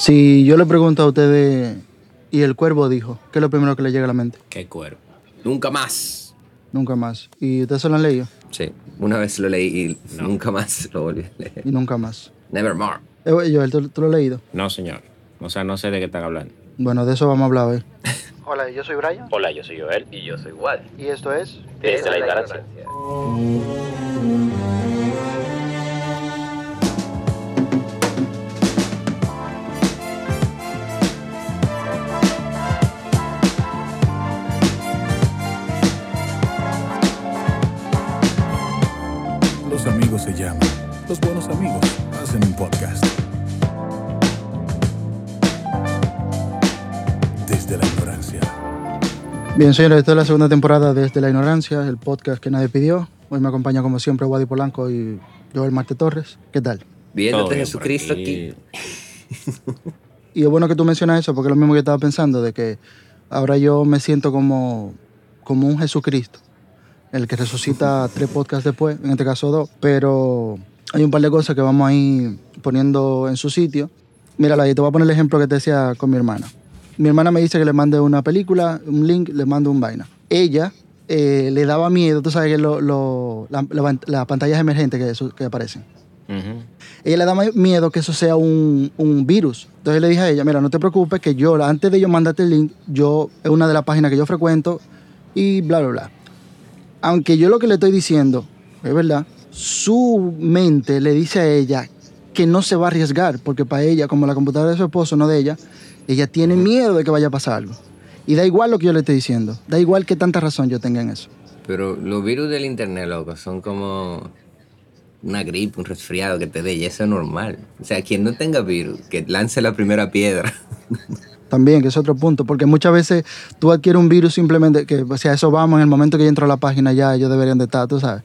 Si yo le pregunto a ustedes y el cuervo dijo, ¿qué es lo primero que le llega a la mente? ¿Qué cuervo? Nunca más. Nunca más. ¿Y ustedes se lo han leído? Sí, una vez lo leí y nunca más lo volví a leer. Y nunca más. Nevermore. Eh, Joel, ¿tú, tú lo has leído? No, señor. O sea, no sé de qué están hablando. Bueno, de eso vamos a hablar hoy. Hola, yo soy Brian. Hola, yo soy Joel. Y yo soy igual. Y esto es... Desde la ignorancia. Los se llaman. Los buenos amigos hacen un podcast. Desde la ignorancia. Bien, señores, esta es la segunda temporada de Desde la Ignorancia, el podcast que nadie pidió. Hoy me acompaña como siempre Wadi Polanco y Joel Marte Torres. ¿Qué tal? Viéndote Jesucristo por aquí. Y es bueno que tú mencionas eso, porque es lo mismo que estaba pensando, de que ahora yo me siento como, como un Jesucristo, el que resucita tres podcasts después, en este caso dos, pero hay un par de cosas que vamos a ir poniendo en su sitio. Mírala ahí, te voy a poner el ejemplo que te decía con mi hermana. Mi hermana me dice que le mande una película, un link, le mando un vaina. Ella eh, le daba miedo, tú sabes que lo- lo- la- la- las pantallas emergentes que, aparecen ella le da ma- miedo que eso sea un, un virus. Entonces le dije a ella, mira, no te preocupes, que yo, antes de yo mandarte el link, yo, es una de las páginas que yo frecuento y bla, bla, bla. Aunque yo lo que le estoy diciendo, es verdad, su mente le dice a ella que no se va a arriesgar, porque para ella, como la computadora de su esposo, no de ella, ella tiene miedo de que vaya a pasar algo. Y da igual lo que yo le estoy diciendo, da igual que tanta razón yo tenga en eso. Pero los virus del internet, loco, son como una gripe, un resfriado que te dé, y eso es normal. O sea, quien no tenga virus, que lance la primera piedra. También, que es otro punto, porque muchas veces tú adquieres un virus simplemente, que o sea, eso vamos, en el momento que yo entro a la página ya ellos deberían de estar, tú sabes,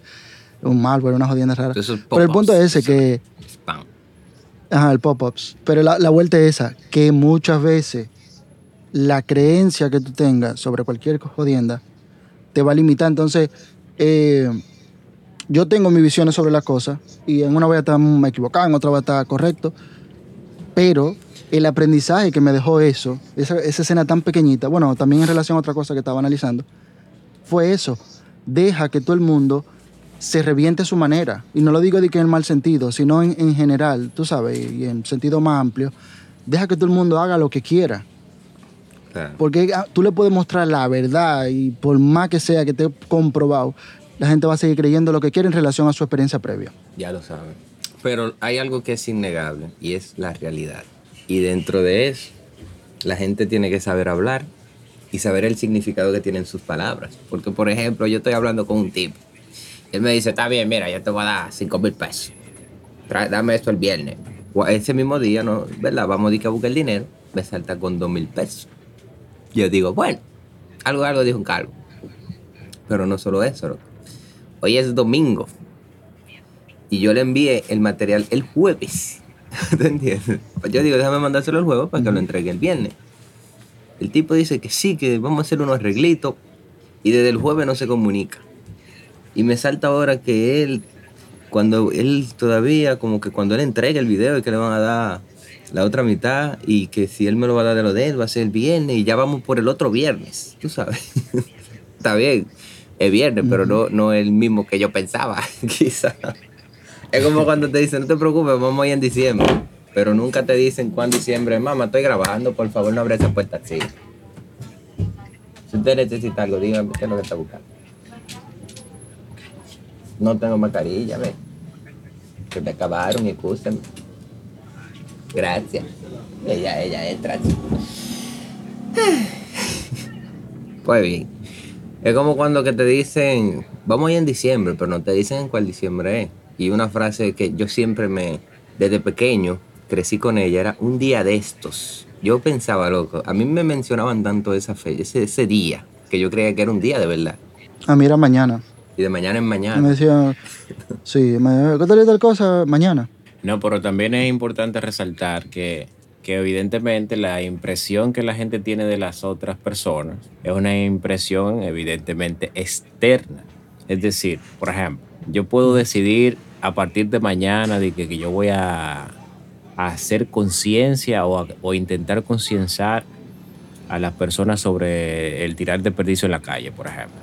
un malware, una jodienda rara. Pero el punto es ese, que, Spam. ajá, el pop-ups, pero la, la vuelta es esa, que muchas veces la creencia que tú tengas sobre cualquier jodienda te va a limitar, entonces, eh, yo tengo mis visiones sobre las cosas, y en una voy a estar equivocado, en otra voy a estar correcto, pero el aprendizaje que me dejó eso, esa, esa escena tan pequeñita, bueno, también en relación a otra cosa que estaba analizando, fue eso. Deja que todo el mundo se reviente a su manera. Y no lo digo de que en el mal sentido, sino en, en general, tú sabes, y en sentido más amplio. Deja que todo el mundo haga lo que quiera. Porque ah, tú le puedes mostrar la verdad y por más que sea que esté comprobado, la gente va a seguir creyendo lo que quiere en relación a su experiencia previa. Ya lo saben. Pero hay algo que es innegable y es la realidad. Y dentro de eso, la gente tiene que saber hablar y saber el significado que tienen sus palabras. Porque, por ejemplo, yo estoy hablando con un tipo. Él me dice, está bien, mira, yo te voy a dar 5 mil pesos. Trae- dame esto el viernes. Ese mismo día, ¿no? ¿verdad? Vamos a ir a buscar el dinero. Me salta con 2 mil pesos. Yo digo, bueno, algo, algo dijo un calvo. Pero no solo eso. Hoy es domingo. Y yo le envié el material el jueves. ¿Te entiendes? Yo digo, déjame mandárselo el jueves para que lo entregue el viernes. El tipo dice que sí, que vamos a hacer unos arreglitos. Y desde el jueves no se comunica. Y me salta ahora que él, cuando él todavía, como que cuando él entregue el video y que le van a dar la otra mitad y que si él me lo va a dar de lo de él, va a ser el viernes y ya vamos por el otro viernes, tú sabes. Está bien, es viernes, pero no, no es el mismo que yo pensaba, quizá. Es como cuando te dicen, no te preocupes, vamos a en diciembre. Pero nunca te dicen cuándo diciembre, mamá, estoy grabando, por favor no abre esa puerta así. Si usted necesita algo, dígame qué es lo que está buscando. No tengo mascarilla, ve. Se me acabaron, excúsenme. Gracias. Ella, ella entra. Pues bien. Es como cuando que te dicen, vamos a ir en diciembre, pero no te dicen en cuál diciembre es. Y una frase que yo siempre me, desde pequeño, crecí con ella, era un día de estos. Yo pensaba, loco, a mí me mencionaban tanto esa fe, ese, ese día, que yo creía que era un día de verdad. Ah, mira, mañana. Y de mañana en Me mañana. decía, sí, me, ¿qué tal tal cosa? Mañana. No, pero también es importante resaltar que, que evidentemente la impresión que la gente tiene de las otras personas es una impresión evidentemente externa. Es decir, por ejemplo, yo puedo decidir a partir de mañana de que, que yo voy a, hacer conciencia o, intentar concienciar a las personas sobre el tirar desperdicio en la calle, por ejemplo.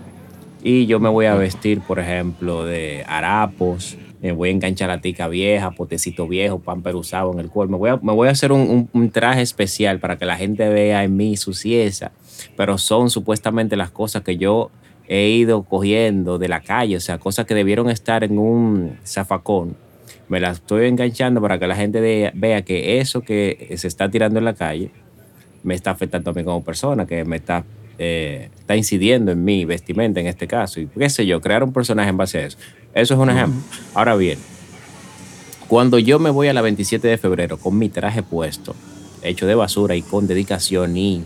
Y yo me voy a vestir, por ejemplo, de harapos, me voy a enganchar la tica vieja, potecito viejo, pamper usado en el cuerpo. Me voy a, me voy a hacer un, un- un traje especial para que la gente vea en mí su cieza, pero son supuestamente las cosas que yo he ido cogiendo de la calle, o sea, cosas que debieron estar en un zafacón. Me las estoy enganchando para que la gente de- vea que eso que se está tirando en la calle me está afectando a mí como persona, que me está, eh, está incidiendo en mi vestimenta en este caso. Y qué sé yo, crear un personaje en base a eso. Eso es un ejemplo. Ahora bien, cuando yo me voy a la 27 de febrero con mi traje puesto, hecho de basura y con dedicación y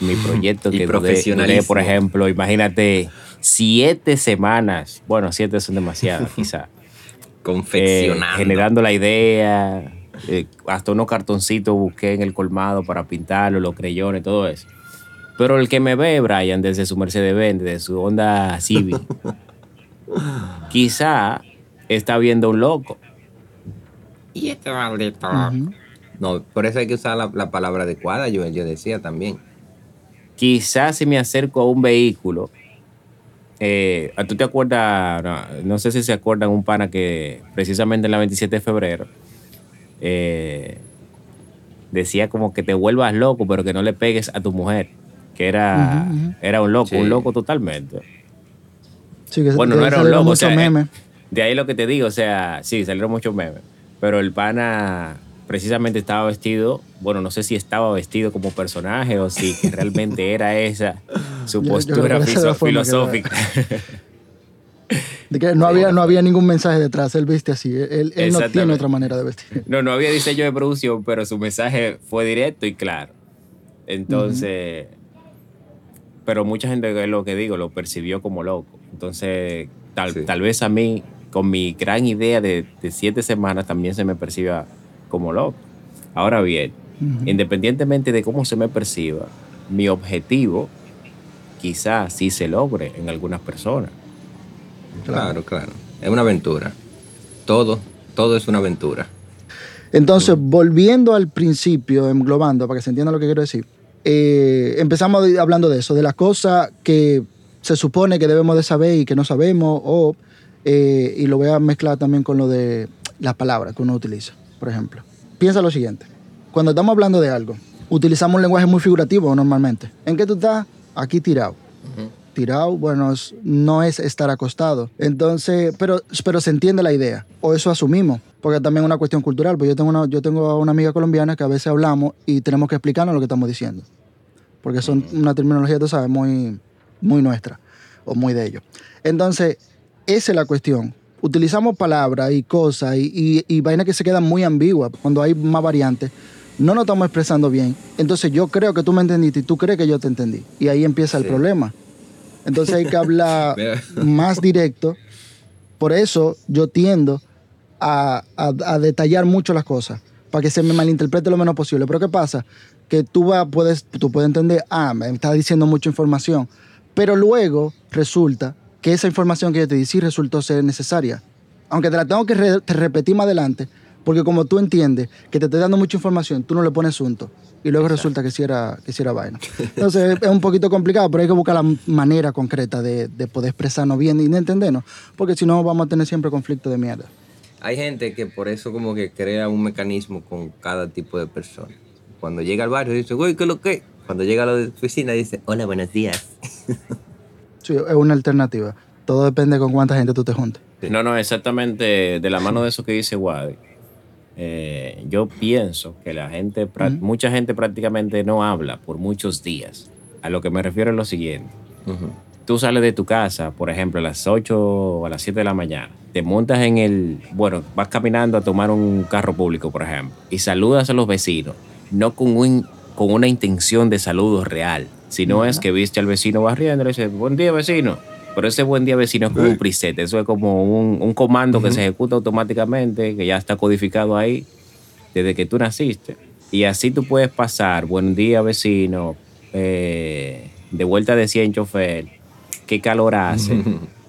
mi proyecto que profesionalismo. por ejemplo, imagínate, siete semanas, bueno, siete son demasiadas quizás, Confeccionando. eh, generando la idea, eh, hasta unos cartoncitos busqué en el colmado para pintarlo, los creyones, todo eso. Pero el que me ve, Brian, desde su Mercedes-Benz, desde su Honda Civic, quizá está viendo un loco. Y este maldito. Ujú. No, por eso hay que usar la, la palabra adecuada, yo, yo decía también. Quizás si me acerco a un vehículo, eh, ¿tú te acuerdas? No, no sé si se acuerdan un pana que precisamente en la 27 de febrero eh, decía como que te vuelvas loco, pero que no le pegues a tu mujer, que era, era un loco, Sí. un loco totalmente. Sí, que Bueno, no era un loco, o sea, eh, memes. De ahí lo que te digo, o sea, sí, salieron muchos memes. Pero el pana precisamente estaba vestido, bueno, no sé si estaba vestido como personaje o si que realmente era esa su Yo- yo postura filosófica. De que no había, no había ningún mensaje detrás, él viste así. Él, él no tiene otra manera de vestir. No, no había diseño de producción, pero su mensaje fue directo y claro. Entonces, pero mucha gente, es lo que digo, lo percibió como loco. Entonces, tal, Sí. tal vez a mí, con mi gran idea de, de siete semanas, también se me perciba como loco. Ahora bien, independientemente de cómo se me perciba, mi objetivo quizás sí se logre en algunas personas. Claro, claro. Es una aventura. Todo, todo es una aventura. Entonces, volviendo al principio, englobando, para que se entienda lo que quiero decir, eh, empezamos hablando de eso, de las cosas que se supone que debemos de saber y que no sabemos, o, eh, y lo voy a mezclar también con lo de las palabras que uno utiliza, por ejemplo. Piensa lo siguiente, cuando estamos hablando de algo, utilizamos un lenguaje muy figurativo normalmente. ¿En qué tú estás? Aquí tirado. Tirado, bueno, no es estar acostado. Entonces, pero, pero se entiende la idea, o eso asumimos, porque también es una cuestión cultural. Pues yo tengo una, yo tengo una amiga colombiana que a veces hablamos y tenemos que explicarnos lo que estamos diciendo, porque son una terminología, tú sabes, muy, muy nuestra, o muy de ellos. Entonces, esa es la cuestión. Utilizamos palabras y cosas y, y, y vainas que se quedan muy ambiguas cuando hay más variantes. No nos estamos expresando bien. Entonces yo creo que tú me entendiste y tú crees que yo te entendí. Y ahí empieza el Sí. problema. Entonces hay que hablar más directo. Por eso yo tiendo a, a- a detallar mucho las cosas, para que se me malinterprete lo menos posible. Pero ¿qué pasa? Que tú, vas- puedes, tú puedes entender, ah, me está diciendo mucha información, pero luego resulta que esa información que yo te di sí resultó ser necesaria. Aunque te la tengo que re- te repetir más adelante, porque como tú entiendes que te estoy dando mucha información, tú no le pones asunto. Y luego resulta que sí era, que sí era vaina. Entonces es un poquito complicado, pero hay que buscar la manera concreta de, de poder expresarnos bien y de entendernos, porque si no vamos a tener siempre conflicto de mierda. Hay gente que por eso como que crea un mecanismo con cada tipo de persona. Cuando llega al barrio dice, güey, ¿qué es lo que? Cuando llega a la oficina dice, hola, buenos días. Sí, es una alternativa. Todo depende con cuánta gente tú te juntes. No, no, exactamente de la mano de eso que dice Wadi. eh, yo pienso que la gente, mucha gente prácticamente no habla por muchos días. A lo que me refiero es lo siguiente. Tú sales de tu casa, por ejemplo, a las 8 o a las 7 de la mañana. Te montas en el, bueno, vas caminando a tomar un carro público, por ejemplo, y saludas a los vecinos, no con, un, con una intención de saludo real, sino es que viste al vecino barriendo y le dices, buen día vecino. Pero ese buen día vecino es como un preset, eso es como un, un comando que se ejecuta automáticamente, que ya está codificado ahí desde que tú naciste. Y así tú puedes pasar, buen día vecino, eh, de vuelta de 100 chofer, qué calor hace.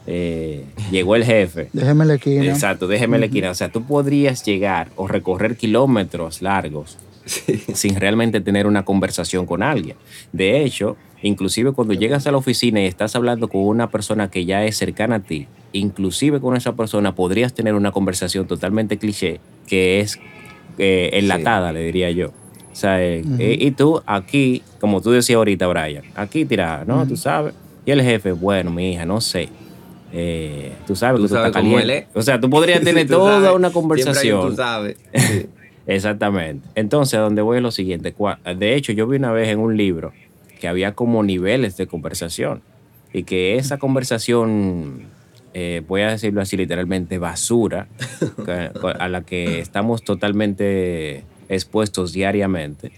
eh, llegó el jefe. Déjeme la esquina. Exacto, déjeme la esquina. O sea, tú podrías llegar o recorrer kilómetros largos sin realmente tener una conversación con alguien. De hecho, inclusive cuando llegas a la oficina y estás hablando con una persona que ya es cercana a ti, inclusive con esa persona podrías tener una conversación totalmente cliché que es eh, enlatada, le diría yo. O sea, eh, eh, y tú aquí, como tú decías ahorita, Brian, aquí tirada, ¿no? Tú sabes. Y el jefe, bueno, mi hija, no sé. Eh, tú sabes Tú que tú sabes estás cómo caliente. él es. O sea, tú podrías tener Tú toda sabes. una Siempre hay un conversación. Tú sabes. Sí. Exactamente. Entonces, a donde voy es lo siguiente. De hecho, yo vi una vez en un libro que había como niveles de conversación y que esa conversación, eh, voy a decirlo así literalmente, basura, a la que estamos totalmente expuestos diariamente,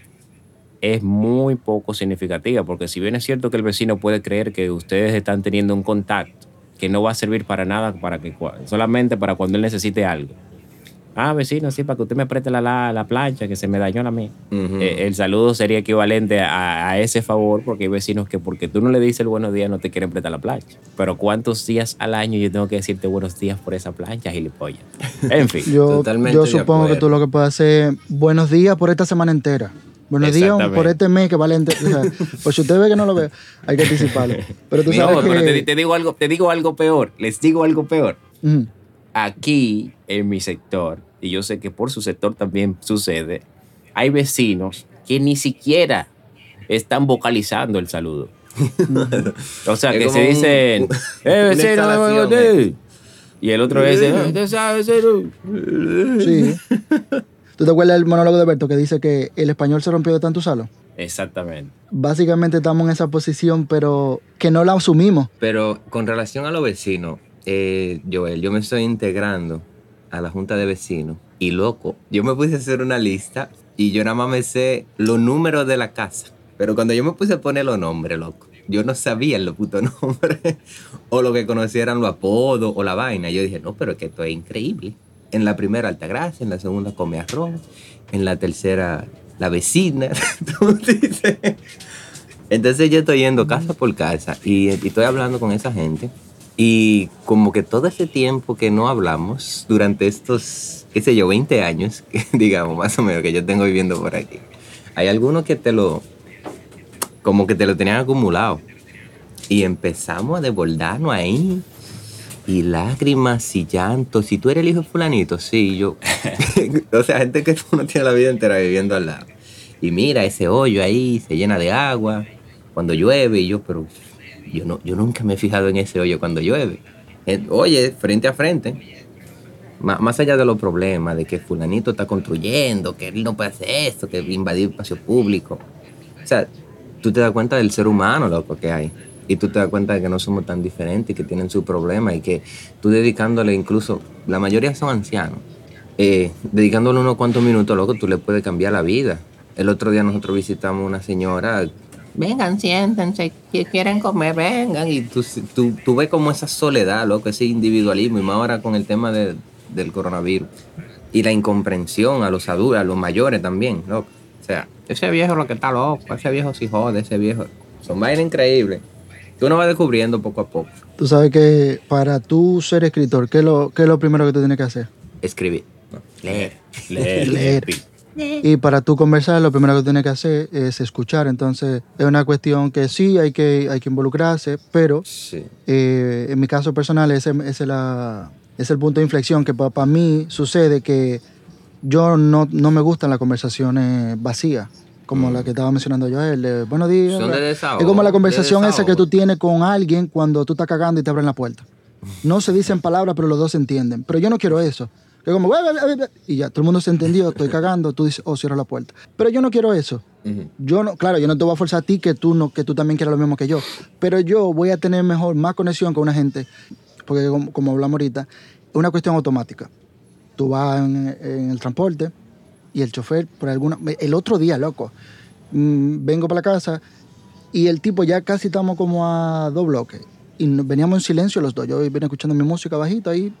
es muy poco significativa, porque si bien es cierto que el vecino puede creer que ustedes están teniendo un contacto que no va a servir para nada, para que, solamente para cuando él necesite algo. Ah, vecino, sí, para que usted me preste la, la, la plancha que se me dañó la mía. Eh, el saludo sería equivalente a, a ese favor, porque hay vecinos que porque tú no le dices el buenos días no te quieren prestar la plancha. Pero ¿cuántos días al año yo tengo que decirte buenos días por esa plancha, gilipollas? En fin. Yo, Totalmente yo supongo que tú lo que puedes hacer es buenos días por esta semana entera. Buenos días por este mes que vale. O sea, pues si usted ve que no lo ve, hay que anticiparlo. Pero tú No, sabes pero que... te, te digo algo, te digo algo peor. Les digo algo peor. Aquí en mi sector, y yo sé que por su sector también sucede, hay vecinos que ni siquiera están vocalizando el saludo. o sea, Es que se dicen, un- ¡eh, vecino! eh". Y el otro dice, "Eh, ¿usted sabe, vecino?". Sí. ¿Tú te acuerdas del monólogo de Berto que dice que el español se rompió de tanto usarlo? Exactamente. Básicamente estamos en esa posición, pero que no la asumimos. Pero con relación a los vecinos, eh, Joel, yo me estoy integrando a la junta de vecinos y loco, yo me puse a hacer una lista y yo nada más me sé los números de la casa. Pero cuando yo me puse a poner los nombres, loco, yo no sabía los putos nombres o lo que conocieran los apodos o la vaina. Yo dije, no, pero es que esto es increíble. En la primera, Altagracia, en la segunda, Come Arroz, en la tercera, la vecina. Entonces yo estoy yendo casa por casa y, y estoy hablando con esa gente. Y como que todo ese tiempo que no hablamos durante estos, qué sé yo, 20 años, digamos, más o menos, que yo tengo viviendo por aquí, hay algunos que te lo, como que te lo tenían acumulado. Y empezamos a desbordarnos ahí. Y lágrimas y llantos. Si tú eres el hijo de fulanito, sí, yo. o sea, gente que tú no tienes la vida entera viviendo al lado. Y mira, ese hoyo ahí se llena de agua cuando llueve. Y yo, pero yo, no, yo nunca me he fijado en ese hoyo cuando llueve. Eh, Oye, frente a frente. Má- Más allá de los problemas, de que fulanito está construyendo, que él no puede hacer esto, que invadir espacio público. O sea, tú te das cuenta del ser humano, loco, que hay. Y tú te das cuenta de que no somos tan diferentes, que tienen su problema y que tú dedicándole incluso, la mayoría son ancianos, eh, dedicándole unos cuantos minutos, loco, tú le puedes cambiar la vida. El otro día nosotros visitamos una señora, vengan, siéntense, si quieren comer, vengan. Y tú, tú, tú ves como esa soledad, loco, ese individualismo, y más ahora con el tema de- del coronavirus. Y la incomprensión a los adultos, a los mayores también, loco. O sea, ese viejo lo que está loco, ese viejo sí jode, ese viejo. Son vainas increíbles. Que uno va descubriendo poco a poco. Tú sabes que para tú ser escritor, ¿qué es lo, qué es lo primero que tú tienes que hacer? Escribir. leer. Leer, Leer. Y para tú conversar, lo primero que tienes que hacer es escuchar. Entonces, es una cuestión que sí hay que, hay que involucrarse, pero Sí. eh, en mi caso personal, ese, ese es, la, es el punto de inflexión que para mí sucede que yo no, no me gustan las conversaciones vacías, como la que estaba mencionando yo, el de buenos días. Son de bla". desahogo, es como la de conversación esa que tú tienes con alguien cuando tú estás cagando y te abren la puerta. No se dicen palabras, pero los dos se entienden. Pero yo no quiero eso. Y ya, todo el mundo se entendió, estoy cagando, tú dices, oh, cierra la puerta. Pero yo no quiero eso. Yo no, claro, yo no te voy a forzar a ti que tú no, que tú también quieras lo mismo que yo. Pero yo voy a tener mejor, más conexión con una gente, porque como, como hablamos ahorita, es una cuestión automática. Tú vas en, en el transporte y el chofer, por alguna. El otro día, loco, mm, vengo para la casa y el tipo ya casi estamos como a dos bloques. Y veníamos en silencio los dos. Yo venía escuchando mi música bajita ahí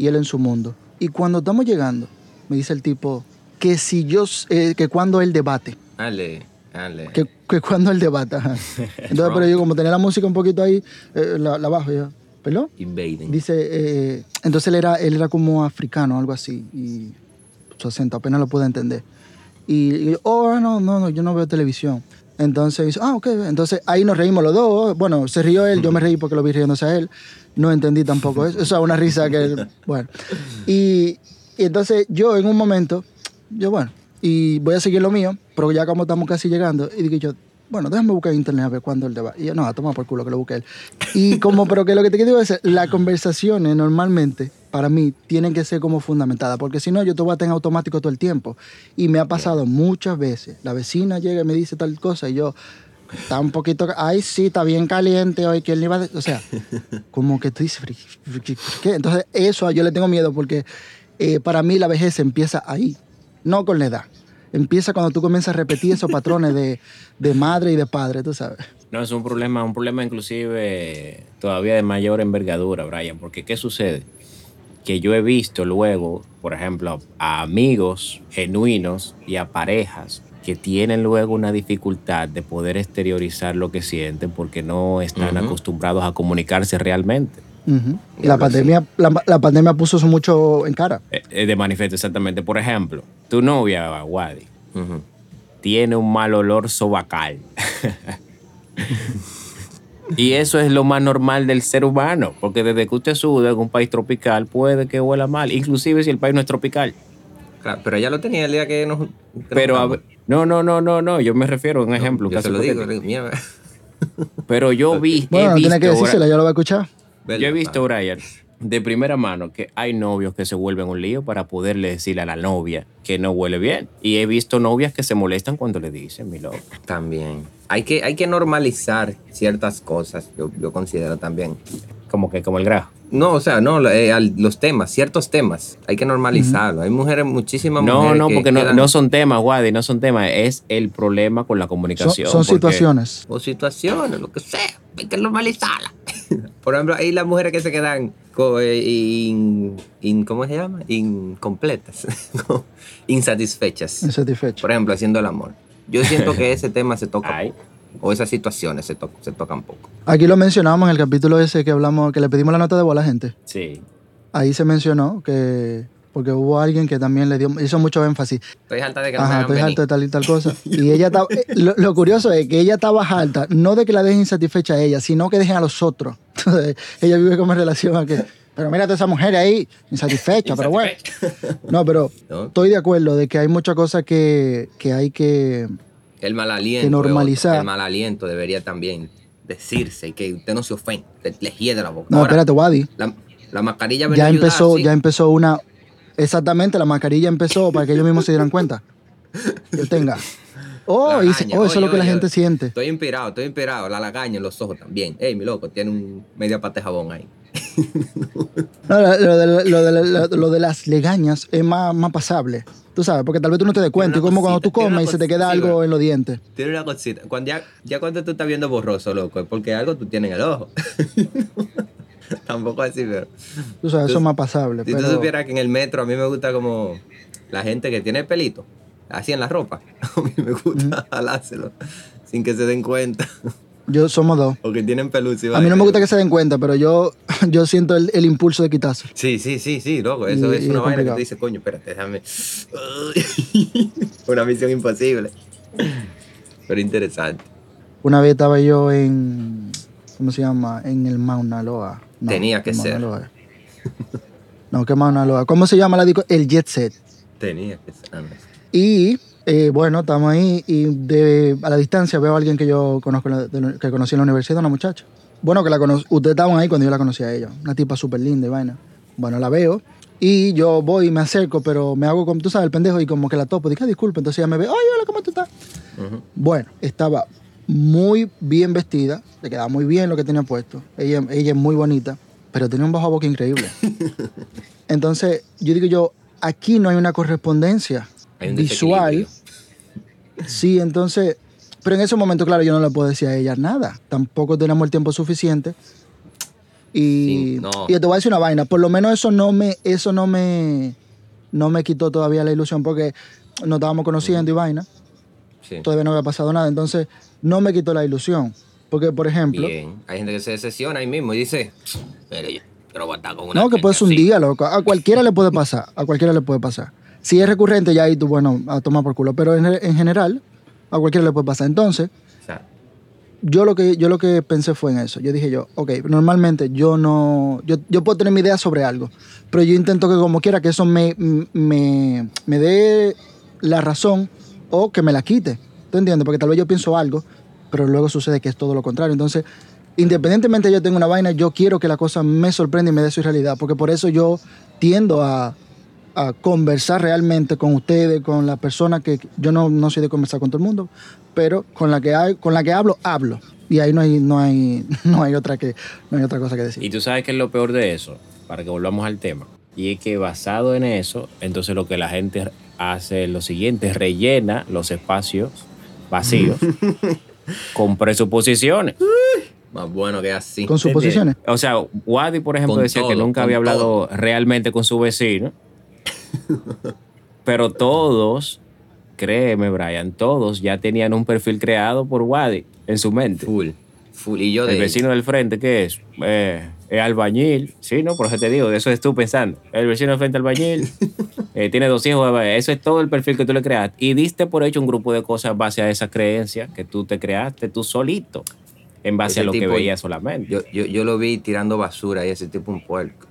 y él en su mundo. Y cuando estamos llegando, me dice el tipo que si yo, eh, que cuando él debate, Dale, dale. que, que cuando él debate. ajá. Entonces, pero yo como tenía la música un poquito ahí, eh, la, la bajo yo. ¿Perdón? Invading. Dice, eh, entonces él era, él era como africano, algo así, y su acento apenas lo pude entender. Y, y yo, oh, no, no, no, yo no veo televisión. Entonces dice, ah, ok, entonces ahí nos reímos los dos. Bueno, se rió él, yo me reí porque lo vi riéndose a él. No entendí tampoco eso. Eso es una risa que, bueno. Y, y entonces yo en un momento, yo, bueno, y voy a seguir lo mío, pero ya como estamos casi llegando, y digo yo, bueno, déjame buscar en internet a ver cuándo él te va. Y yo, no, a tomar por culo que lo busque él. Y como, pero que lo que te digo es, las conversaciones normalmente, para mí, tienen que ser como fundamentadas, porque si no, yo te voy a tener automático todo el tiempo. Y me ha pasado muchas veces. La vecina llega y me dice tal cosa, y yo, está un poquito, ay, sí, está bien caliente hoy, que él iba a... de-?" O sea, como que tú dices, "¿Pero qué- ¿qué? Entonces, eso yo le tengo miedo, porque eh, para mí la vejez empieza ahí, no con la edad. Empieza cuando tú comienzas a repetir esos patrones de, de madre y de padre, tú sabes. No, es un problema, un problema inclusive todavía de mayor envergadura, Brian, porque ¿qué sucede? Que yo he visto luego, por ejemplo, a amigos genuinos y a parejas que tienen luego una dificultad de poder exteriorizar lo que sienten porque no están acostumbrados a comunicarse realmente. La pandemia, la, la pandemia puso eso mucho en cara. Eh, eh, de manifiesto, exactamente. Por ejemplo, tu novia, Wadi, tiene un mal olor sobacal. y eso es lo más normal del ser humano, porque desde que usted suda en un país tropical puede que huela mal, inclusive si el país no es tropical. Claro, pero ella lo tenía el día que nos. que nos Pero a no, no, no, no, no, yo me refiero a un ejemplo. Yo se lo digo. mierda. Pero yo vi, Bueno, tiene que decírsela, yo lo voy a escuchar. yo he visto, Brian, de primera mano que hay novios que se vuelven un lío para poderle decirle a la novia que no huele bien. Y he visto novias que se molestan cuando le dicen, mi loco. También. Hay que, hay que normalizar ciertas cosas, yo, yo considero también. Como que como el grajo. No, o sea, no, eh, al- los temas, ciertos temas, hay que normalizarlo. Hay mujeres, muchísimas No, mujeres no, que porque no, quedan- no son temas, Wadi, no son temas. Es el problema con la Son, comunicación. son porque- situaciones. O situaciones, lo que sea, hay que normalizarla. Por ejemplo, hay las mujeres que se quedan, eh, in- in- ¿cómo se llama? Incompletas, insatisfechas. Insatisfecho. Por ejemplo, haciendo el amor. Yo siento que ese tema se toca Ay. poco. O esas situaciones se, to- se tocan poco. Aquí lo mencionamos en el capítulo ese que hablamos, que le pedimos la nota de voz a la gente. Sí. Ahí se mencionó que, porque hubo alguien que también le dio, hizo mucho énfasis. Estoy harta de que no Ajá, estoy harto de tal y tal cosa. Y ella estaba, eh, lo, lo curioso es que ella estaba harta, no de que la dejen insatisfecha a ella, sino que dejen a los otros. Entonces, ella vive como en relación a que, pero mira a toda esa mujer ahí, insatisfecha, pero bueno. No, pero ¿No? estoy de acuerdo de que hay muchas cosas que, que hay que... El mal aliento. Que normalizar. El mal aliento debería también decirse y que usted no se ofende, le, hiede la boca. No, Ahora, espérate, Wadi. La, la mascarilla Ya ayudar, empezó, sí. ya empezó una... Exactamente, la mascarilla empezó para que ellos mismos se dieran cuenta. Que tenga. Oh, oh, eso es lo que la oye, gente siente. Estoy inspirado, estoy inspirado. La lagaña en los ojos también. Ey, mi loco, tiene un media pata de jabón ahí. No, lo, lo de, lo de- lo- lo de las legañas es más, más pasable. Tú sabes, porque tal vez tú no te des cuenta. Y como cuando tú comes y se te queda algo bro. en los dientes. Tiene una cosita. Cuando ya, ya cuando tú estás viendo borroso, loco, es porque algo tú tienes en el ojo. Tampoco así, pero. Tú sabes, eso Tú- es más pasable. Si tú pero- supieras que en el metro a mí me gusta como la gente que tiene pelito, así en la ropa. A mí me gusta jalárselo sin que se den cuenta. Yo somos dos. O que tienen peluche. A mí no me gusta que se den cuenta, pero yo, yo siento el, el impulso de quitarse. Sí, sí, sí, sí, loco. Eso Y- es y una es vaina que tú dices, coño, espérate, déjame. una misión imposible. Pero interesante. Una vez estaba yo en. ¿Cómo se llama? En el Mauna Loa. No, Tenía que ser. Loa. No, que Mauna Loa. ¿Cómo se llama la disco? El Jet Set. Tenía que ser. ah. Y eh, bueno, estamos ahí y de, a la distancia veo a alguien que yo conozco, que conocí en la universidad, una muchacha. Bueno, que la cono ustedes estaban ahí cuando yo la conocí a ella. Una tipa súper linda y vaina. Bueno, la veo y yo voy y me acerco, pero me hago como, tú sabes, el pendejo y como que la topo. Dije, "Ah, disculpe, entonces ella me ve, oye, hola, ¿cómo tú estás? Bueno, estaba muy bien vestida, le quedaba muy bien lo que tenía puesto. Ella, ella es muy bonita, pero tenía un bajo a boca increíble. Entonces, yo digo yo, aquí no hay una correspondencia Hay un visual. Sí, entonces, pero en ese momento, claro, yo no le puedo decir a ella nada. Tampoco tenemos el tiempo suficiente. Y, Sí, no. y te voy a decir una vaina, por lo menos eso no me, eso no me, no me quitó todavía la ilusión porque nos estábamos conociendo y vaina Sí. todavía no había pasado nada. Entonces, no me quitó la ilusión. Porque, por ejemplo, Bien. Hay gente que se decepciona ahí mismo y dice, mire, yo quiero estar con una no, que puede ser un así". día, loco. A cualquiera le puede pasar. A cualquiera le puede pasar. Si es recurrente, ya ahí tú, bueno, a tomar por culo. Pero en, en general, a cualquiera le puede pasar. Entonces, yo lo que yo lo que pensé fue en eso. Yo dije yo, ok, normalmente yo no, yo, yo puedo tener mi idea sobre algo, pero yo intento que como quiera que eso me, me, me dé la razón o que me la quite. ¿Tú entiendes? Porque tal vez yo pienso algo, pero luego sucede que es todo lo contrario. Entonces, independientemente de yo tenga una vaina, yo quiero que la cosa me sorprenda y me dé su realidad, porque por eso yo tiendo a, a conversar realmente con ustedes, con la persona que yo no, no soy de conversar con todo el mundo, pero con la que hay, con la que hablo, hablo. Y ahí no hay, no hay, no hay otra que, no hay otra cosa que decir. Y tú sabes que es lo peor de eso, para que volvamos al tema. Y es que basado en eso, entonces lo que la gente hace es lo siguiente, rellena los espacios vacíos con presuposiciones. más bueno que así. Con suposiciones. O sea, Wadi, por ejemplo, Con decía que nunca había hablado realmente con su vecino. pero todos, créeme, Brian, todos ya tenían un perfil creado por Wadi en su mente. Full. Full. Y yo de El vecino del frente, ¿qué es? Eh, es albañil. Sí, ¿no? Por eso te digo, de eso es tú pensando. El vecino del frente albañil, eh, tiene dos hijos. eh, Eso es todo el perfil que tú le creaste. Y diste por hecho un grupo de cosas en base a esa creencia que tú te creaste tú solito, en base Ese a lo que veías solamente. Yo, yo, yo lo vi tirando basura y ese tipo un puerco.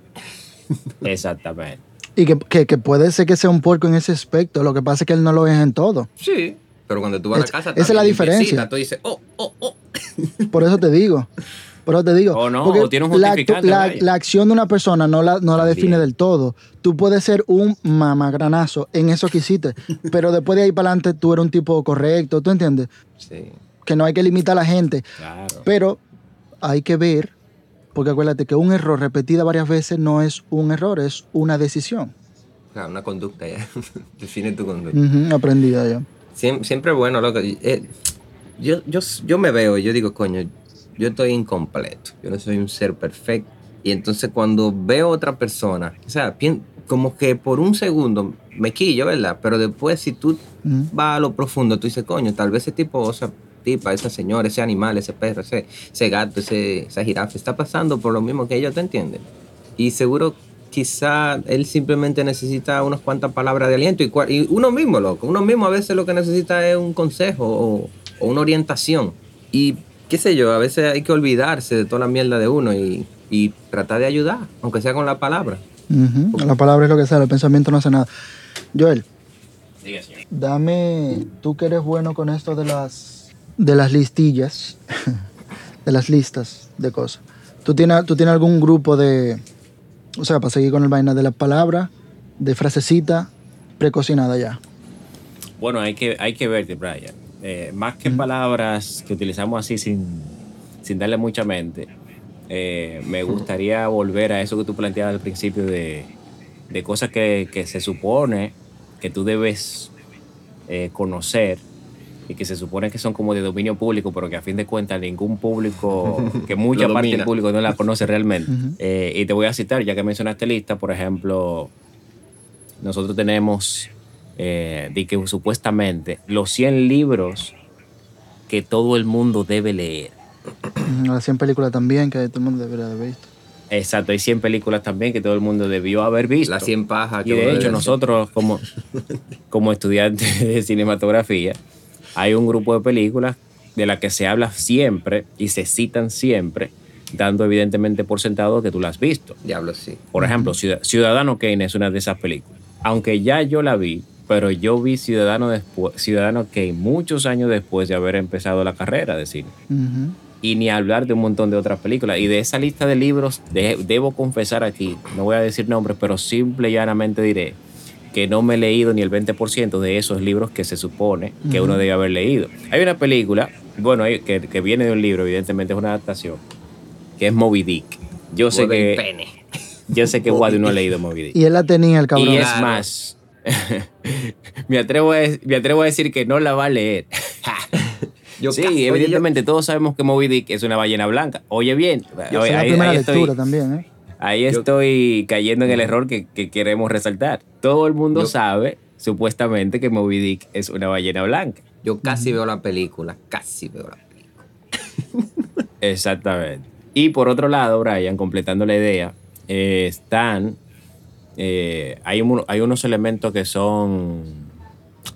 Exactamente. Y que, que, que puede ser que sea un puerco en ese aspecto. Lo que pasa es que él no lo es en todo. Sí. Pero cuando tú vas a la casa, esa es la diferencia. Tú dices, oh, oh, oh. Por eso te digo. Por eso te digo. O no, Porque o tiene un la, la- la acción de una persona no la, no la define del todo. Tú puedes ser un mamagranazo en eso que hiciste, pero después de ahí para adelante tú eres un tipo correcto, ¿tú entiendes? Sí. Que no hay que limitar a la gente, Claro. pero hay que ver, porque acuérdate que un error repetida varias veces no es un error, es una decisión. Una conducta ya. Define tu conducta. Ujú, aprendida ya. Siem- Siempre, bueno, loco. eh, yo, yo, yo me veo y yo digo, coño, yo estoy incompleto. Yo no soy un ser perfecto. Y entonces cuando veo a otra persona, o sea, como que por un segundo me quillo, ¿verdad? Pero después si tú vas a lo profundo, tú dices, coño, tal vez ese tipo, o sea, tipa, esa señora, ese animal, ese perro, ese, ese gato, ese, esa jirafa, está pasando por lo mismo que ellos, ¿te entienden? Y seguro quizá él simplemente necesita unas cuantas palabras de aliento y, y uno mismo, loco, uno mismo a veces lo que necesita es un consejo o, o una orientación. Y qué sé yo, a veces hay que olvidarse de toda la mierda de uno y, y tratar de ayudar, aunque sea con la palabra. Ujú, La palabra es lo que sale, el pensamiento no hace nada. Joel, Diga, señor. Dame, tú que eres bueno con esto de las, de las listillas, de las listas de cosas. ¿Tú tienes, ¿Tú tienes algún grupo de, o sea, para seguir con el vaina de la palabra, de frasecita precocinada ya? Bueno, hay que, hay que verte, Brian. Eh, más que palabras que utilizamos así sin, sin darle mucha mente, eh, me gustaría volver a eso que tú planteabas al principio de, de cosas que, que se supone que tú debes eh, conocer y que se supone que son como de dominio público, pero que a fin de cuentas ningún público, que mucha parte del público no la conoce realmente. Eh, y te voy a citar, ya que mencionaste lista, por ejemplo, nosotros tenemos, eh, de que supuestamente los 100 libros que todo el mundo debe leer. Las 100 películas también, que todo el mundo debería haber visto. Exacto, hay 100 películas también que todo el mundo debió haber visto. Las 100 pajas. Y de hecho, nosotros como, como estudiantes de cinematografía, hay un grupo de películas de las que se habla siempre y se citan siempre, dando evidentemente por sentado que tú las has visto. Diablo, sí. Por ejemplo, Ciudad- Ciudadano Kane es una de esas películas. Aunque ya yo la vi, pero yo vi Ciudadano, despu- Ciudadano Kane muchos años después de haber empezado la carrera de cine. Y ni hablar de un montón de otras películas. Y de esa lista de libros, de- debo confesar aquí, no voy a decir nombres, pero simple y llanamente diré que no me he leído ni el 20% de esos libros que se supone que uno debe haber leído. Hay una película, bueno, hay- que, que viene de un libro, evidentemente es una adaptación, que es Moby Dick. Yo sé que, pene. yo sé que Wadi no ha leído Moby Dick. Y él la tenía, el cabrón. Y es Claro. más, me, atrevo a, me atrevo a decir que no la va a leer. Yo sí, oye, yo- evidentemente todos sabemos que Moby Dick es una ballena blanca. Oye bien, oye, es la primera ahí lectura estoy, también, ¿eh? Ahí estoy cayendo en el error que, que queremos resaltar. Todo el mundo Yo- sabe, supuestamente, que Moby Dick es una ballena blanca. Yo casi veo la película, casi veo la película. Exactamente. Y por otro lado, Brian, completando la idea, eh, están. eh, hay, un- hay unos elementos que son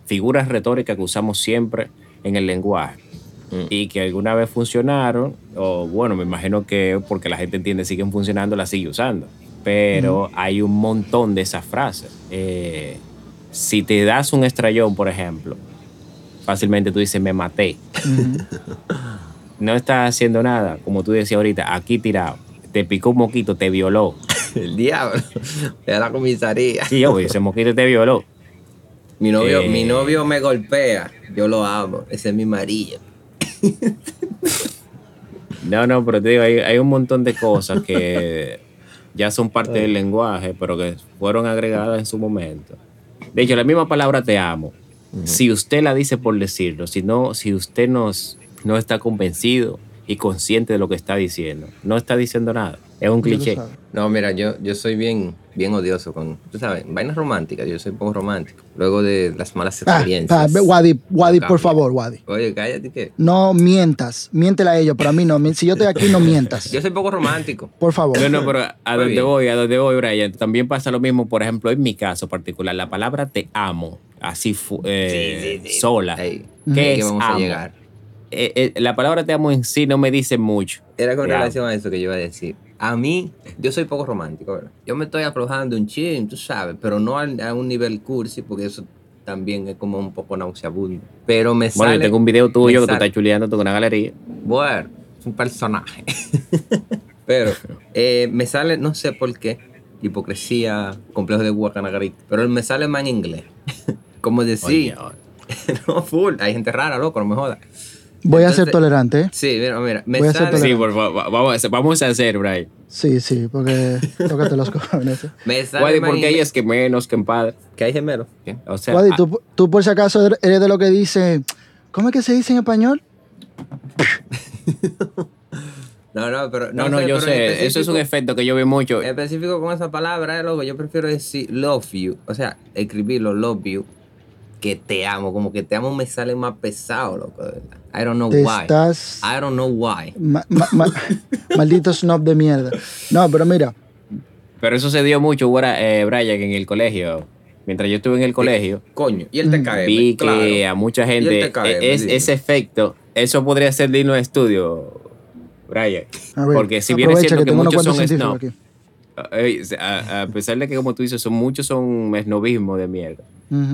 figuras retóricas que usamos siempre en el lenguaje Mm. y que alguna vez funcionaron, o bueno, me imagino que porque la gente entiende siguen funcionando, las sigue usando. Pero hay un montón de esas frases. Eh, si te das un estrellón, por ejemplo, fácilmente tú dices, me maté. no estás haciendo nada, como tú decías ahorita, aquí tirado. Te picó un moquito, te violó. El diablo. De la comisaría. Sí, obvio, ese moquito te violó. Mi novio, Eh. mi novio me golpea. Yo lo amo. Ese es mi marido. No, no, pero te digo, hay, hay un montón de cosas que ya son parte del lenguaje, pero que fueron agregadas en su momento. De hecho, la misma palabra te amo, si usted la dice por decirlo, si, no, si usted nos, no está convencido y consciente de lo que está diciendo, no está diciendo nada. Es un cliché. No, mira, yo, yo soy bien, bien odioso con, tú sabes, vainas románticas. Yo soy un poco romántico. Luego de las malas Ah, experiencias. ah, Wadi, Wadi, No por favor, Wadi. Oye, cállate que. No mientas. Miéntela a ellos, pero a mí no. Si yo estoy aquí, no mientas. Yo soy poco romántico. Por favor. No, no, pero a donde voy, a donde voy, Brian, también pasa lo mismo, por ejemplo, en mi caso particular, la palabra te amo, así eh, Sí, sí, sí. sola. ¿Qué que es vamos amo? a llegar. Eh, eh, la palabra te amo en sí no me dice mucho. Era con Te amo. relación a eso que yo iba a decir. A mí, yo soy poco romántico, ¿verdad? Yo me estoy aflojando un chin, tú sabes, pero no a, un nivel cursi, porque eso también es como un poco nauseabundo. Pero me Bueno, sale... yo tengo un video tuyo que tú estás chuleando con una galería. Bueno, es un personaje. pero eh, me sale, no sé por qué, hipocresía, complejo de Guacanagarit, pero me sale más en inglés. como decir, Oye, no, full, hay gente rara, loco, no me jodas. Voy a ser tolerante. Sí, mira, mira, me Voy a ser sale, Sí, por favor, vamos a hacer, vamos a hacer, Brian. Sí, sí, porque tócate los cojones. me sale Guadi, más en porque ella inglés. es que menos que en padre. que hay gemelos. ¿Qué? O sea, Wadi, ah, tú, tú por si acaso eres de lo que dice. ¿Cómo es que se dice en español? No, no, pero no, no, sé, yo sé, eso es un efecto que yo veo mucho. En específico con esa palabra, eh, loco, yo prefiero decir love you, o sea, escribirlo love you, que te amo, como que te amo me sale más pesado, loco, de verdad. I don't know Te why. estás. I don't know why. ma- ma- ma- maldito snob de mierda. No, pero mira. Pero eso se dio mucho, eh, Brian, en el colegio. Mientras yo estuve en el colegio, Coño, y el TKM, vi que claro. a mucha Y gente TKM, e- es, ese efecto, eso podría ser digno de estudio, Brian. A ver, Porque si bien es cierto que, unos muchos son snob, aquí. a, a pesar de que como tú dices, son muchos son esnobismo de mierda.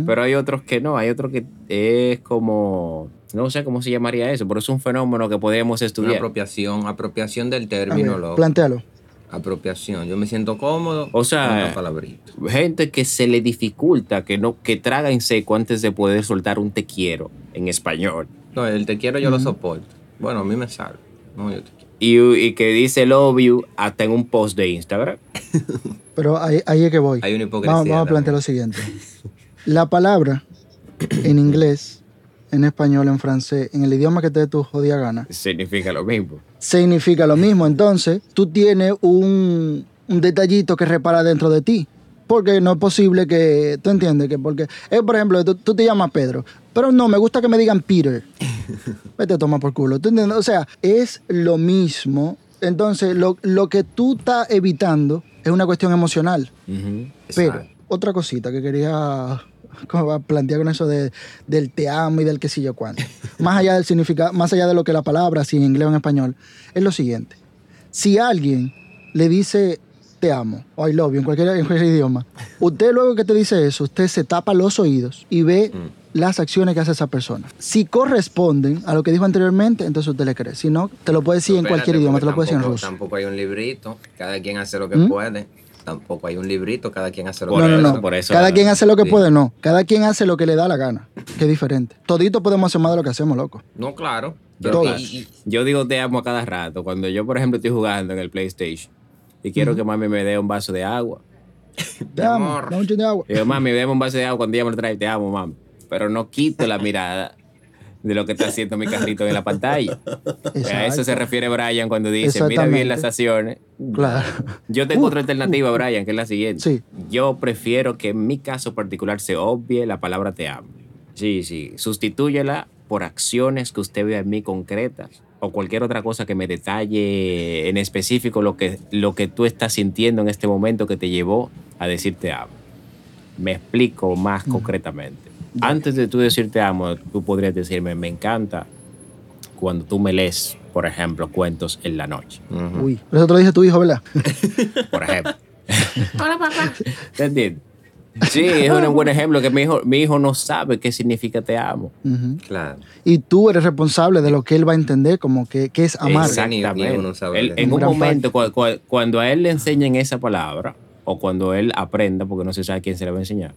Pero hay otros que no, hay otros que es como, no sé cómo se llamaría eso, pero es un fenómeno que podríamos Una estudiar. apropiación, apropiación del término, ver, loco. plantéalo. Apropiación. Yo me siento cómodo. O sea, una. Gente que se le dificulta, que no, que traga en seco antes de poder soltar un te quiero en español. No, el te quiero yo lo soporto. Bueno, a mí me sale. No, yo te quiero. Y, y que dice love you hasta en un post de Instagram. Pero ahí, ahí es que voy. Hay una hipocresía. Vamos, vamos a plantear lo siguiente. La palabra en inglés, en español, en francés, en el idioma que te dé tu jodida gana, Significa lo mismo. significa lo mismo. Entonces, tú tienes un, un detallito que repara dentro de ti. Porque no es posible que, tú entiendes, que porque, es por ejemplo, tú, tú te llamas Pedro, pero no, me gusta que me digan Peter. Vete a tomar por culo, ¿tú entiendes? O sea, es lo mismo. Entonces, lo, lo que tú estás evitando es una cuestión emocional. Pero. Otra cosita que quería como plantear con eso de, del te amo y del qué sé yo cuánto. Más allá del significado, más allá de lo que la palabra, si en inglés o en español, es lo siguiente. Si alguien le dice te amo o I love you en cualquier, en cualquier idioma, usted luego que te dice eso, usted se tapa los oídos y ve Mm. las acciones que hace esa persona. Si corresponden a lo que dijo anteriormente, entonces usted le cree. Si no, te lo puede decir en Espérate, cualquier idioma, te lo puede decir en ruso. Tampoco hay un librito. Cada quien hace lo que ¿Mm? puede. Tampoco hay un librito. Cada quien hace lo Por no, que no, puede. no. por eso- Cada quien hace lo que Sí. puede, no. Cada quien hace lo que le da la gana. Que es diferente. Todito podemos hacer más de lo que hacemos, loco. No, claro. Yo, Todas. y- y- yo digo te amo a cada rato. Cuando yo, por ejemplo, estoy jugando en el PlayStation y quiero que mami me dé un vaso de agua. Te amo. Dame un de agua. Y digo, mami, dame un vaso de agua cuando ella me lo trae, te amo, mami. Pero no quito la mirada de lo que está haciendo mi carrito en la pantalla. A eso se refiere Brian cuando dice, mira bien las acciones. Claro. Yo tengo Uh, otra alternativa, Brian, que es la siguiente. Sí. Yo prefiero que en mi caso particular se obvie la palabra te amo. Sí, sí. Sustitúyela por acciones que usted vea en mí concretas o cualquier otra cosa que me detalle en específico lo que, lo que tú estás sintiendo en este momento que te llevó a decirte amo. Me explico más concretamente. Antes de tú decirte amo, tú podrías decirme, me encanta cuando tú me lees, por ejemplo, cuentos en la noche. Ujú. Uy, pero eso te lo dice tu hijo, ¿verdad? Por ejemplo. ¿Te entiendes? Sí, es un buen ejemplo que mi hijo, mi hijo no sabe qué significa te amo. Ujú. Claro. Y tú eres responsable de lo que él va a entender como que, que es amar. Exactamente. Él- en un Gran momento, cua- cua- cuando a él le enseñen esa palabra, o cuando él aprenda, porque no se sabe quién se le va a enseñar,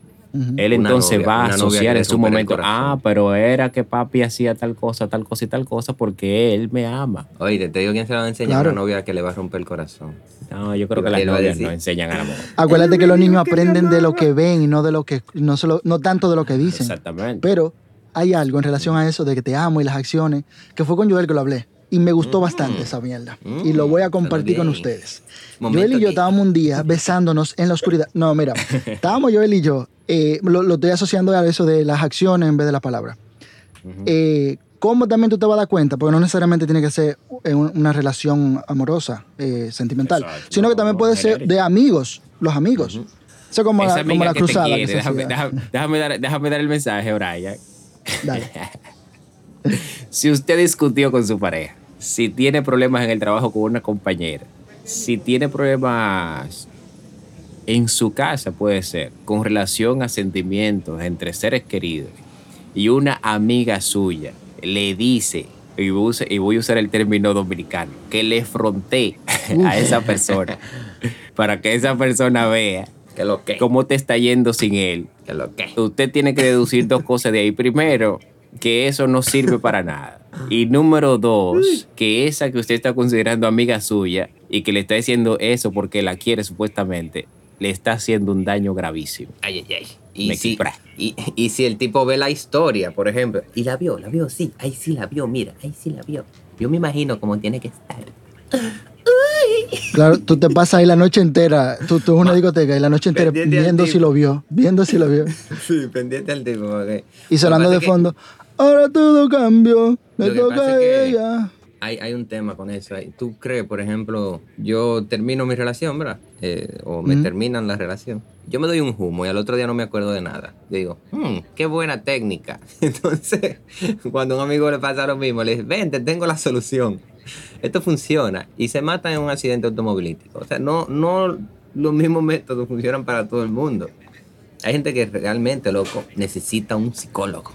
él Una entonces novia- va a asociar en su momento, ah, pero era que papi hacía tal cosa, tal cosa y tal cosa porque él me ama. Oye, te digo quién se lo va a enseñar Claro. a una novia que le va a romper el corazón. No, yo creo que las novias no enseñan al amor. Acuérdate que los niños aprenden de lo que ven y no de lo que no solo no tanto de lo que dicen. Exactamente. Pero hay algo en relación a eso de que te amo y las acciones, que fue con Joel que lo hablé. Y me gustó bastante esa mierda. Mm, y lo voy a compartir con ustedes. Momento Joel y yo estábamos un día besándonos en la oscuridad. No, mira, estábamos Joel y yo. eh, lo, lo estoy asociando a eso de las acciones en vez de las palabras. Eh, ¿Cómo también tú te vas a dar cuenta? Porque no necesariamente tiene que ser una relación amorosa, eh, sentimental, Exacto, sino que también puede ser de amigos, los amigos. Eso es como, Esa la, como la que cruzada. quiere, déjame dar, déjame dar el mensaje, Brian. Dale. Si usted discutió con su pareja, si tiene problemas en el trabajo con una compañera, si tiene problemas en su casa, puede ser, con relación a sentimientos entre seres queridos, y una amiga suya le dice, y voy a usar, y voy a usar el término dominicano, que le fronté a esa persona, para que esa persona vea Que lo que. cómo te está yendo sin él, Que lo que. usted tiene que deducir dos cosas de ahí. Primero, que eso no sirve para nada. Y número dos, que esa que usted está considerando amiga suya y que le está diciendo eso porque la quiere supuestamente, le está haciendo un daño gravísimo. Ay, ay, ay. Y Me si, y, y si el tipo ve la historia, por ejemplo, y la vio, la vio, sí, ahí sí la vio, mira, ahí sí la vio. Yo me imagino cómo tiene que estar. Claro, tú te pasas ahí la noche entera, tú, tú en una discoteca y la noche entera Pendiente viendo si lo vio, viendo si lo vio. Sí, pendiente al tipo. porque- Y sonando de es que fondo, ahora todo cambió, le toca a ella. Hay, hay un tema con eso. ¿Tú crees, por ejemplo, yo termino mi relación, ¿verdad? Eh, o me terminan la relación. Yo me doy un humo y al otro día no me acuerdo de nada. Yo digo, "Hmm, qué buena técnica. Entonces, cuando a un amigo le pasa lo mismo, le dice, ven, te tengo la solución. Esto funciona. Y se matan en un accidente automovilístico. O sea, no, no los mismos métodos funcionan para todo el mundo. Hay gente que realmente, loco, necesita un psicólogo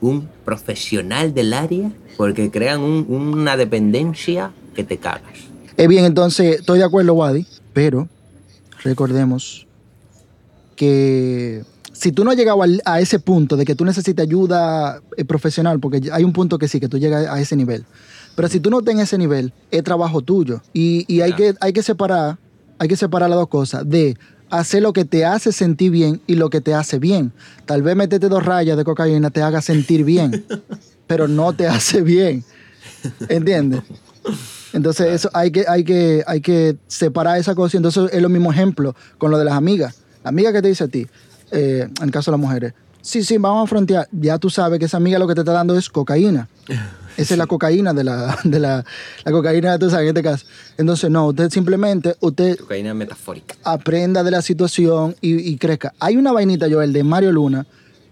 un profesional del área porque crean un- una dependencia que te cagas. Eh, bien, entonces, estoy de acuerdo, Wadi, pero recordemos que si tú no has llegado al- a ese punto de que tú necesitas ayuda eh, profesional, porque hay un punto que sí, que tú llegas a ese nivel, pero si tú no estás en ese nivel, es trabajo tuyo. Y, y hay, que, hay que separar, hay que separar las dos cosas, de hacer lo que te hace sentir bien y lo que te hace bien. Tal vez meterte dos rayas de cocaína te haga sentir bien, pero no te hace bien. ¿Entiendes? Entonces, eso hay que, hay que, hay que separar esa cosa. Entonces, es lo mismo ejemplo con lo de las amigas. La amiga que te dice a ti, eh, en el caso de las mujeres, sí, sí, vamos a frontear. Ya tú sabes que esa amiga lo que te está dando es cocaína. Esa es la cocaína de la, de la, la cocaína, tú sabes, en este caso. Entonces, no, usted simplemente, usted Cocaína metafórica. aprenda de la situación y, y crezca. Hay una vainita, Joel, de Mario Luna,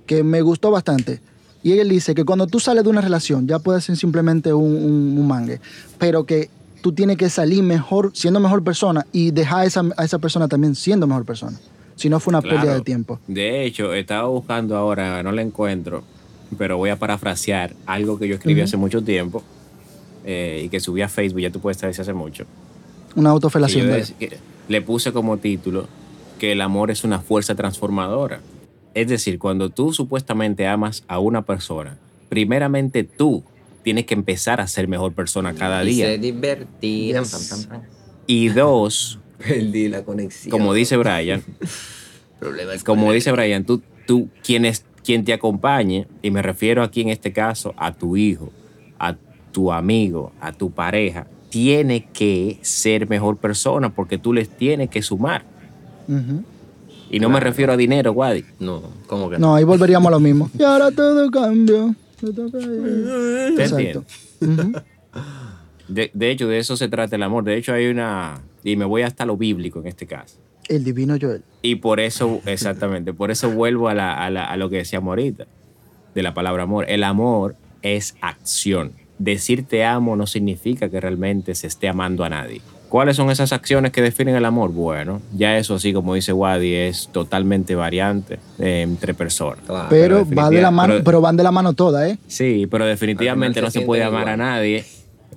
que me gustó bastante. Y él dice que cuando tú sales de una relación, ya puede ser simplemente un, un, un mangue, pero que tú tienes que salir mejor, siendo mejor persona y dejar a esa, a esa persona también siendo mejor persona. Si no fue una pérdida de tiempo. De hecho, estaba buscando ahora, no la encuentro, pero voy a parafrasear algo que yo escribí hace mucho tiempo eh, y que subí a Facebook, ya tú puedes saber si hace mucho. Una autofelación. le puse como título que el amor es una fuerza transformadora. Es decir, cuando tú supuestamente amas a una persona, primeramente tú tienes que empezar a ser mejor persona cada Y día. se divertirán. Yes. pam, pam, pam. Y dos, Perdí la conexión. como dice Brian, como dice el- Brian, tú, tú quien, es, quien te acompañe, y me refiero aquí en este caso a tu hijo, a tu amigo, a tu pareja, tiene que ser mejor persona porque tú les tienes que sumar. Y no me refiero a dinero, Wadi. No, ¿cómo que No, ahí volveríamos a lo mismo. Y ahora todo ella. ¿Te Exacto. entiendes? Ujú. De, de hecho, de eso se trata el amor. De hecho, hay una, y me voy hasta lo bíblico en este caso. El divino Joel. Y por eso, exactamente, por eso vuelvo a, la- a la- a lo que decíamos ahorita, de la palabra amor. El amor es acción. Decir te amo no significa que realmente se esté amando a nadie. ¿Cuáles son esas acciones que definen el amor? Bueno, ya eso así como dice Wadi es totalmente variante eh, entre personas. Claro. Pero, va de la mano, pero- pero, van de la mano todas, ¿eh? Sí, pero definitivamente no se puede amar a nadie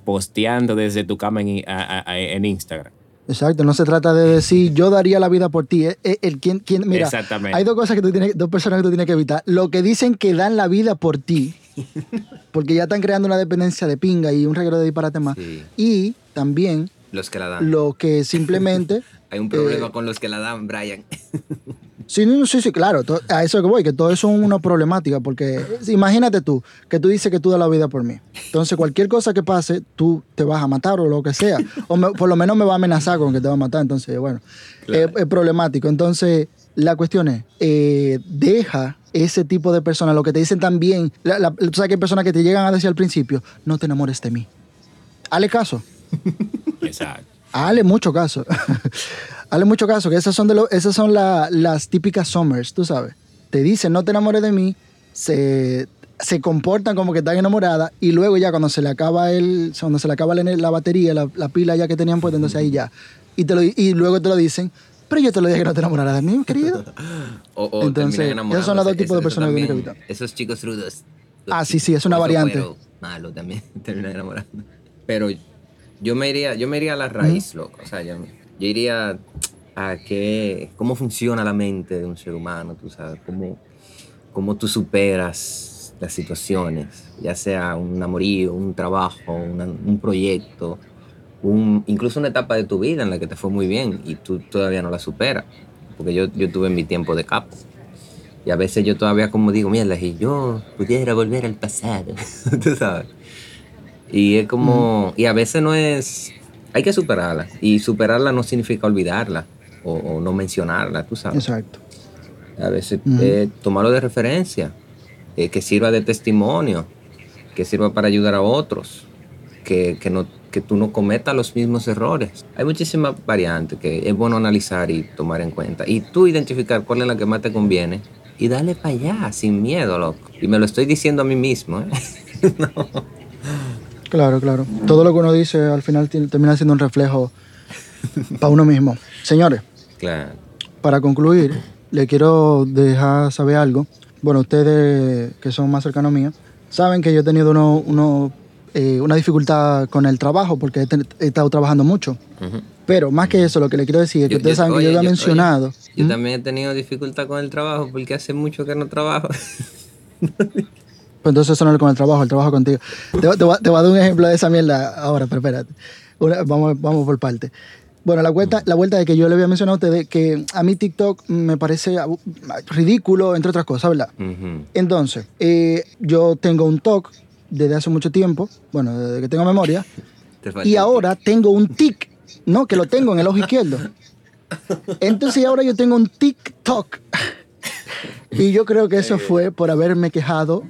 posteando desde tu cama en, a- a- en Instagram. Exacto, no se trata de decir yo daría la vida por ti. El, quien, quien, mira, Exactamente. hay dos cosas que tú tienes, dos personas que tú tienes que evitar. Lo que dicen que dan la vida por ti, porque ya están creando una dependencia de pinga y un regalo de disparate más. Sí. Y también Los que la dan. lo que simplemente Hay un problema con los que la dan, Brian. Sí, no, no, sí, sí, claro, to- a eso que voy, que todo eso es una problemática, porque imagínate tú, que tú dices que tú das la vida por mí. Entonces, cualquier cosa que pase, tú te vas a matar o lo que sea, o me- por lo menos me va a amenazar con que te va a matar, entonces, bueno, Claro. es, es problemático. Entonces, la cuestión es, eh, deja ese tipo de personas, lo que te dicen también, la, la- tú sabes que hay personas que te llegan a decir al principio, no te enamores de mí. Hale caso. Exacto. Hazle mucho caso. Hazle mucho caso, que esas son, de lo- esas son la- las típicas summers, tú sabes. Te dicen, no te enamores de mí, se, se comportan como que están enamoradas y luego ya cuando se le acaba el, cuando se le acaba la, la batería, la, la pila ya que tenían puesta, entonces ahí ya. Y, te lo, y luego te lo dicen, pero yo te lo dije que no te enamoraras de mí, querido. O, o Entonces, esos son los dos tipos de Eso- personas que tienes que evitar. Esos chicos rudos. Ah, sí, sí, es una variante. Malo también, terminan enamorando. Pero yo me iría, yo me iría a la raíz, loco. O sea, yo, yo iría a qué, cómo funciona la mente de un ser humano, tú sabes, cómo, cómo tú superas las situaciones, ya sea un amorío, un trabajo, una- un proyecto, un, incluso una etapa de tu vida en la que te fue muy bien y tú todavía no la superas. Porque yo, yo tuve mi tiempo de capo. Y a veces yo todavía como digo, mierda, si yo pudiera volver al pasado, tú sabes. Y es como, y a veces no es, hay que superarla. Y superarla no significa olvidarla o, o no mencionarla, tú sabes. Exacto. A veces eh, tomarlo de referencia, eh, que sirva de testimonio, que sirva para ayudar a otros, que, que, no, que tú no cometas los mismos errores. Hay muchísimas variantes que es bueno analizar y tomar en cuenta. Y tú identificar cuál es la que más te conviene y darle para allá, sin miedo, loco. Y me lo estoy diciendo a mí mismo. ¿eh? Claro, claro. Todo lo que uno dice al final termina siendo un reflejo para uno mismo. Señores, Claro. para concluir, le quiero dejar saber algo. Bueno, ustedes que son más cercanos míos, saben que yo he tenido uno, uno, eh, una dificultad con el trabajo porque he, he estado trabajando mucho. Pero más que eso, lo que le quiero decir es que Yo- ustedes yo- saben que yo había yo- mencionado. oye, yo ¿Mm? también he tenido dificultad con el trabajo porque hace mucho que no trabajo. Pues entonces eso no es con el trabajo, el trabajo contigo. Te, te voy a- te voy a dar un ejemplo de esa mierda ahora, pero espérate. Una- vamos, vamos por parte. Bueno, la vuelta, la vuelta de que yo le había mencionado a ustedes que a mí TikTok me parece ridículo, entre otras cosas, ¿verdad? Entonces, eh, yo tengo un TOC desde hace mucho tiempo, bueno, desde que tengo memoria, Te y ahora tengo un tic, ¿no? Que lo tengo en el ojo izquierdo. Entonces ahora yo tengo un TikTok. Y yo creo que eso fue por haberme quejado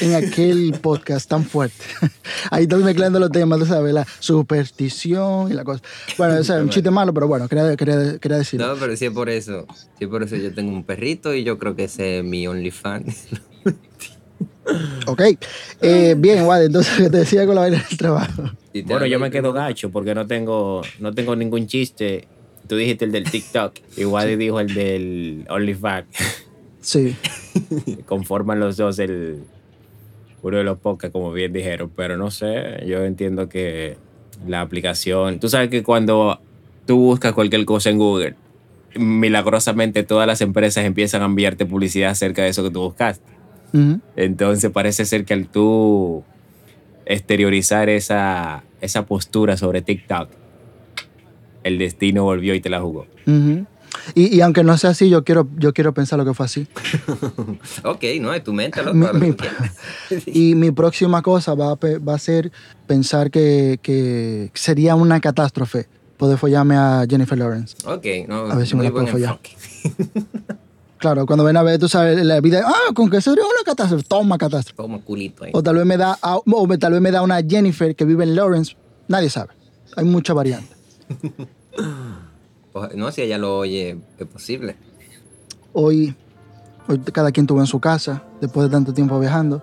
en aquel podcast tan fuerte. Ahí estoy mezclando los temas, tú sabes, la superstición y la cosa. Bueno, ese es un chiste malo, pero bueno, quería, quería, quería decirlo. No, pero sí es por eso. Sí es por eso yo tengo un perrito y yo creo que ese es mi OnlyFans. Ok. Eh, bien, Wade, entonces te decía con la vaina del trabajo. Y Bueno, yo me quedo gacho porque no tengo, no tengo ningún chiste. Tú dijiste el del TikTok, igual dijo el del OnlyFans. Sí. Conforman los dos el uno de los podcasts, como bien dijeron, pero no sé, yo entiendo que la aplicación, tú sabes que cuando tú buscas cualquier cosa en Google, milagrosamente todas las empresas empiezan a enviarte publicidad acerca de eso que tú buscaste. Entonces parece ser que al tú exteriorizar esa, esa postura sobre TikTok, el destino volvió y te la jugó. Y, y aunque no sea así, yo quiero, yo quiero pensar lo que fue así. Ok, no, es tu mente. Mi- lo mi- que quieras. Y mi próxima cosa va a, va a ser pensar que, que sería una catástrofe poder follarme a Jennifer Lawrence. Ok, no, A ver si me la puedo follar. Claro, cuando ven a ver, tú sabes, la vida, ah, con que sería una catástrofe, toma catástrofe. Como culito ahí. O tal vez me da, o tal vez me da una Jennifer que vive en Lawrence Nadie sabe. Hay mucha variante. No, si ella lo oye, es posible. Hoy, hoy cada quien estuvo en su casa, después de tanto tiempo viajando.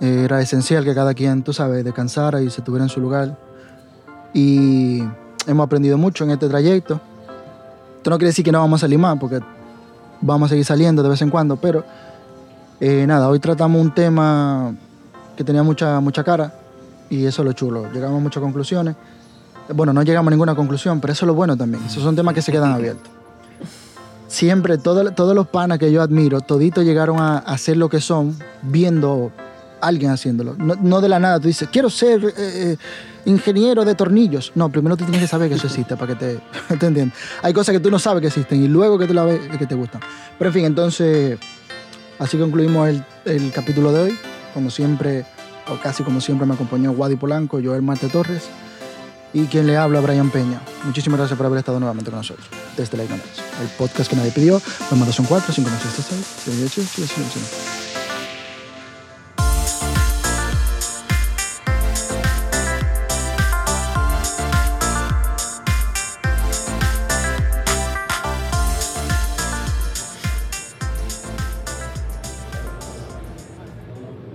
Eh, era esencial que cada quien, tú sabes, descansara y se tuviera en su lugar. Y hemos aprendido mucho en este trayecto. Esto no quiere decir que no vamos a salir más, porque vamos a seguir saliendo de vez en cuando, pero eh, nada, hoy tratamos un tema que tenía mucha, mucha cara y eso es lo chulo. Llegamos a muchas conclusiones. Bueno, no llegamos a ninguna conclusión, pero eso es lo bueno también. Esos son temas que se quedan abiertos. Siempre, todo- todos los panas que yo admiro, toditos llegaron a, a ser lo que son viendo a alguien haciéndolo. No, no de la nada, tú dices, quiero ser eh, eh, ingeniero de tornillos. No, primero tú tienes que saber que eso existe para que te, entiendas. Hay cosas que tú no sabes que existen y luego que tú la ves es que te gustan. Pero en fin, entonces, así concluimos el, el capítulo de hoy. Como siempre, o casi como siempre, me acompañó Wadi Polanco, Joel Marte Torres y quien le habla, Brian Peña. Muchísimas gracias por haber estado nuevamente con nosotros desde la ignorancia. El podcast que nadie pidió, número son 4, 5, 6, 7, 6, 7, 8, 7, 8, 7, 8.